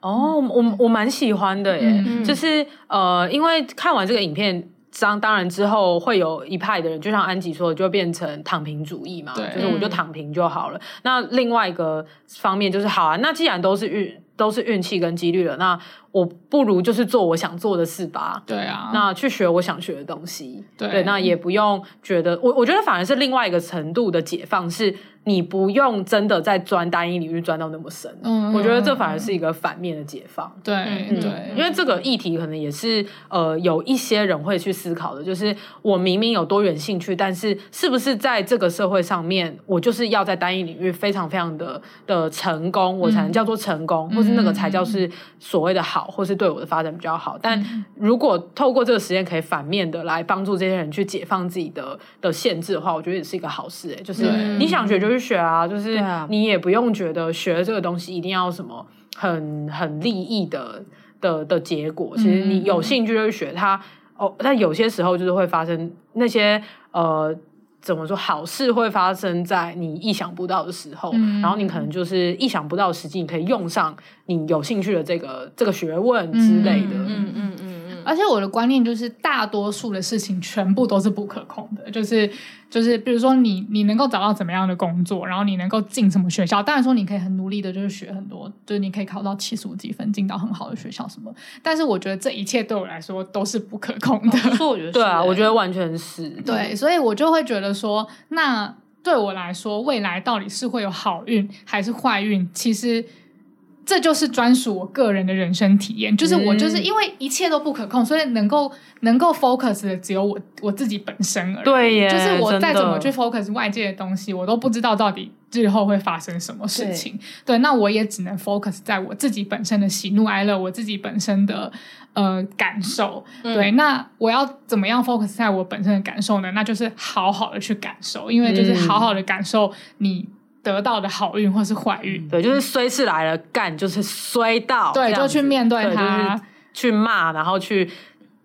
哦，我我蛮喜欢的耶，嗯、就是呃，因为看完这个影片，当当然之后会有一派的人，就像安吉说的，就会变成躺平主义嘛，就是我就躺平就好了。嗯、那另外一个方面就是，好啊，那既然都是运。都是运气跟几率了，那我不如就是做我想做的事吧。对啊，那去学我想学的东西。对，对，那也不用觉得我，我觉得反而是另外一个程度的解放是。你不用真的在钻单一领域钻到那么深，嗯，我觉得这反而是一个反面的解放。对对，因为这个议题可能也是呃有一些人会去思考的，就是我明明有多元兴趣，但是是不是在这个社会上面，我就是要在单一领域非常非常的的成功，我才能叫做成功，或是那个才叫是所谓的好，或是对我的发展比较好。但如果透过这个实验可以反面的来帮助这些人去解放自己的的限制的话，我觉得也是一个好事。哎，就是你想学就是。学啊，就是你也不用觉得学这个东西一定要什么很很利益的的的结果。其实你有兴趣就去学它哦。但有些时候就是会发生那些呃，怎么说，好事会发生在你意想不到的时候，嗯、然后你可能就是意想不到的时机，你可以用上你有兴趣的这个这个学问之类的。嗯嗯嗯。嗯嗯而且我的观念就是，大多数的事情全部都是不可控的。就是就是，比如说你你能够找到怎么样的工作，然后你能够进什么学校，当然说你可以很努力的，就是学很多，就是你可以考到七十五几分，进到很好的学校什么。但是我觉得这一切对我来说都是不可控的。哦、我觉得 对啊，我觉得完全是对，所以我就会觉得说，那对我来说，未来到底是会有好运还是坏运？其实。这就是专属我个人的人生体验，就是我就是因为一切都不可控，所以能够能够 focus 的只有我我自己本身而已。对耶，就是我再怎么去 focus 外界的东西，我都不知道到底日后会发生什么事情。对，对，那我也只能 focus 在我自己本身的喜怒哀乐，我自己本身的呃感受。嗯、对，那我要怎么样 focus 在我本身的感受呢？那就是好好的去感受，因为就是好好的感受你。得到的好运或是坏运，对，就是衰事来了，干就是衰到，对，就去面对它，就是、去骂，然后去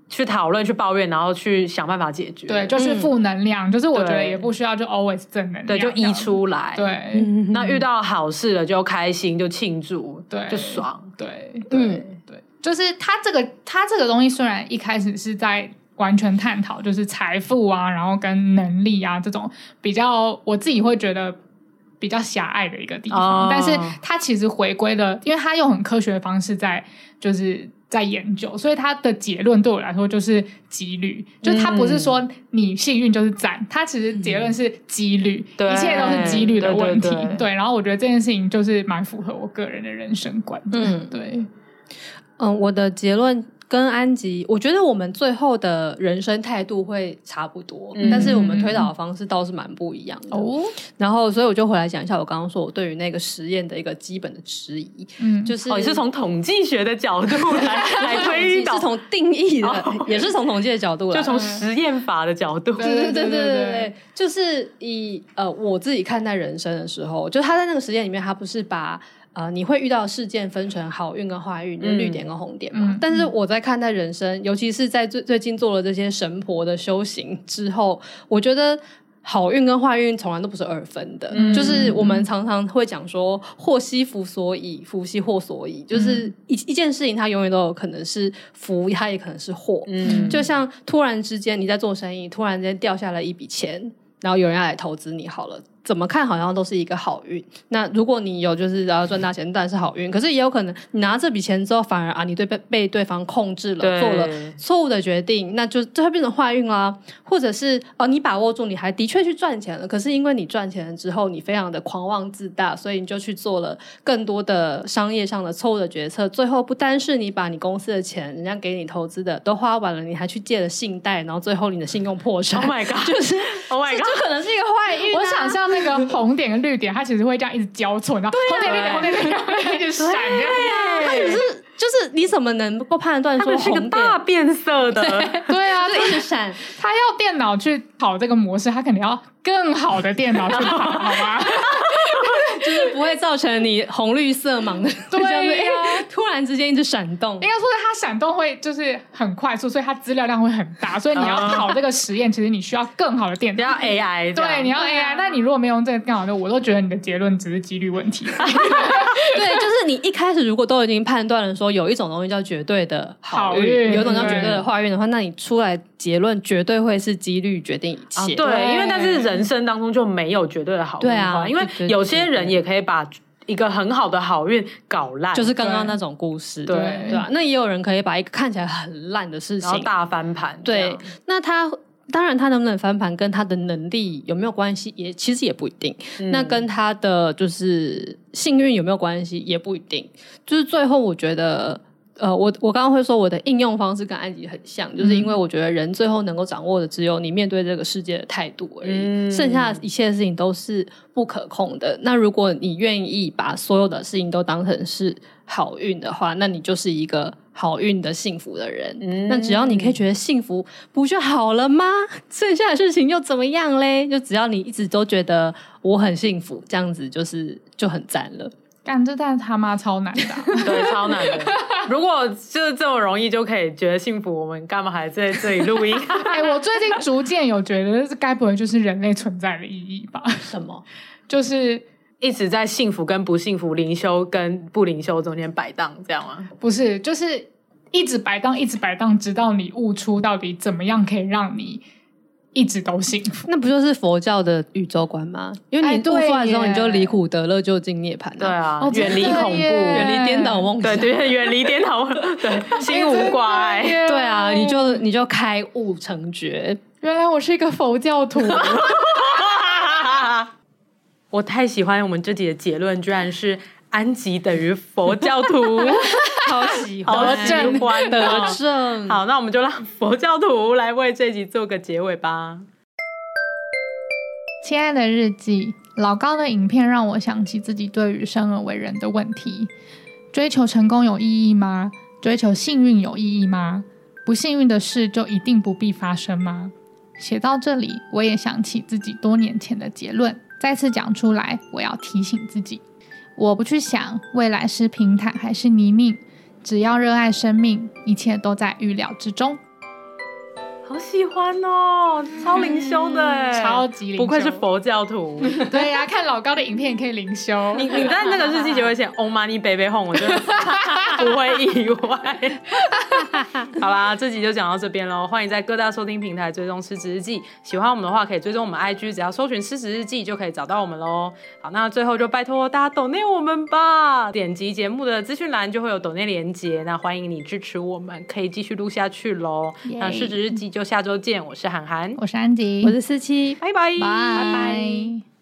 去讨论，去抱怨，然后去想办法解决，对，就是负能量，嗯、就是我觉得也不需要就 always 正能量，对，就溢出来，对，嗯、那遇到好事了就开心，就庆祝，对，就爽，对，对，嗯、对，就是他这个他这个东西虽然一开始是在完全探讨就是财富啊，然后跟能力啊这种比较，我自己会觉得。比较狭隘的一个地方。哦、但是他其实回归了，因为他用很科学的方式在就是在研究，所以他的结论对我来说就是几率，嗯、就是他不是说你幸运就是赞，他其实结论是几率，嗯、一切都是几率的问题。对，然后我觉得这件事情就是蛮符合我个人的人生观的。嗯，对，嗯，我的结论。跟安吉，我觉得我们最后的人生态度会差不多，嗯、但是我们推导的方式倒是蛮不一样的。哦，然后所以我就回来讲一下我刚刚说我对于那个实验的一个基本的质疑，嗯，就是哦，你是从统计学的角度来 来推导，是从定义的，哦、也是从统计的角度来，就从实验法的角度，对对对对对对，就是以呃我自己看待人生的时候，就他在那个实验里面，他不是把。呃，你会遇到事件分成好运跟坏运，就是、绿点跟红点嘛。嗯、但是我在看待人生，尤其是在最最近做了这些神婆的修行之后，我觉得好运跟坏运从来都不是二分的。嗯、就是我们常常会讲说，祸兮福所倚，福兮祸所倚。就是一一件事情，它永远都有可能是福，它也可能是祸。嗯，就像突然之间你在做生意，突然间掉下了一笔钱，然后有人要来投资你，好了。怎么看好像都是一个好运。那如果你有就是然后赚大钱，当然是好运。可是也有可能你拿这笔钱之后，反而啊你对被被对方控制了，做了错误的决定，那就就会变成坏运啦。或者是哦你把握住，你还的确去赚钱了。可是因为你赚钱了之后，你非常的狂妄自大，所以你就去做了更多的商业上的错误的决策。最后不单是你把你公司的钱，人家给你投资的都花完了，你还去借了信贷，然后最后你的信用破产。Oh my god！就是 Oh my god！这可能是一个坏运啊。我想象。那个红点跟绿点，它其实会这样一直交错，然后红点绿点红点绿点 一直闪，对呀，它只是就是你怎么能够判断说红点是个大变色的？对啊，就一直闪。它要电脑去跑这个模式，它肯定要更好的电脑去跑，好吗？就是不会造成你红绿色盲的，对呀、啊，突然之间一直闪动。应该说是它闪动会就是很快速，所以它资料量会很大，所以你要跑这个实验，其实你需要更好的电脑，要 AI。对，你要 AI。但你如果没有用这个更好的，我都觉得你的结论只是几率问题。对，就是你一开始如果都已经判断了说有一种东西叫绝对的好运，有一种叫绝对的坏运的话，那你出来结论绝对会是几率决定一切。对，因为但是人生当中就没有绝对的好运。对啊，因为有些人。也可以把一个很好的好运搞烂，就是刚刚那种故事，对对，对吧？那也有人可以把一个看起来很烂的事情大翻盘，对。那他当然，他能不能翻盘跟他的能力有没有关系？也其实也不一定。嗯、那跟他的就是幸运有没有关系？也不一定。就是最后，我觉得。呃，我我刚刚会说我的应用方式跟安吉很像，就是因为我觉得人最后能够掌握的只有你面对这个世界的态度而已，嗯、剩下的一切事情都是不可控的。那如果你愿意把所有的事情都当成是好运的话，那你就是一个好运的幸福的人。嗯、那只要你可以觉得幸福，不就好了吗？剩下的事情又怎么样嘞？就只要你一直都觉得我很幸福，这样子就是就很赞了。干，这但他妈超难的，啊，对，超难的。如果就是这么容易就可以觉得幸福，我们干嘛还在这里录音？哎、欸，我最近逐渐有觉得，这该不会就是人类存在的意义吧？什么？就是一直在幸福跟不幸福、灵修跟不灵修中间摆荡，这样吗？不是，就是一直摆荡，一直摆荡，直到你悟出到底怎么样可以让你。一直都幸福，那不就是佛教的宇宙观吗？因为你悟出来之后，你就离苦得乐，就进涅槃。对啊，远离恐怖，远离颠倒梦想，对对，远离颠倒，对，心无挂碍。对啊，你就你就开悟成觉。原来我是一个佛教徒。我太喜欢我们这集的结论，居然是安吉等于佛教徒。好喜欢，得正欢得正。好，那我们就让佛教徒来为这集做个结尾吧。亲爱的日记，老高的影片让我想起自己对于生而为人的问题：追求成功有意义吗？追求幸运有意义吗？不幸运的事就一定不必发生吗？写到这里，我也想起自己多年前的结论，再次讲出来。我要提醒自己，我不去想未来是平坦还是泥泞。只要热爱生命，一切都在预料之中。好喜欢哦，超灵修的哎，超级灵修，不愧是佛教徒。对呀、啊，看老高的影片也可以灵修。你你在那个日记就会写 “Om Mani Baby Home”，我觉得不会意外。好啦，这集就讲到这边喽，欢迎在各大收听平台追踪《失职日记》。喜欢我们的话，可以追踪我们 IG，只要搜寻“失职日记”就可以找到我们喽。好，那最后就拜托大家抖内我们吧，点击节目的资讯栏就会有抖内连接。那欢迎你支持我们，可以继续录下去喽。那《失职日记》就下周见，我是涵涵，我是安吉，我是思琪，拜。拜，拜拜。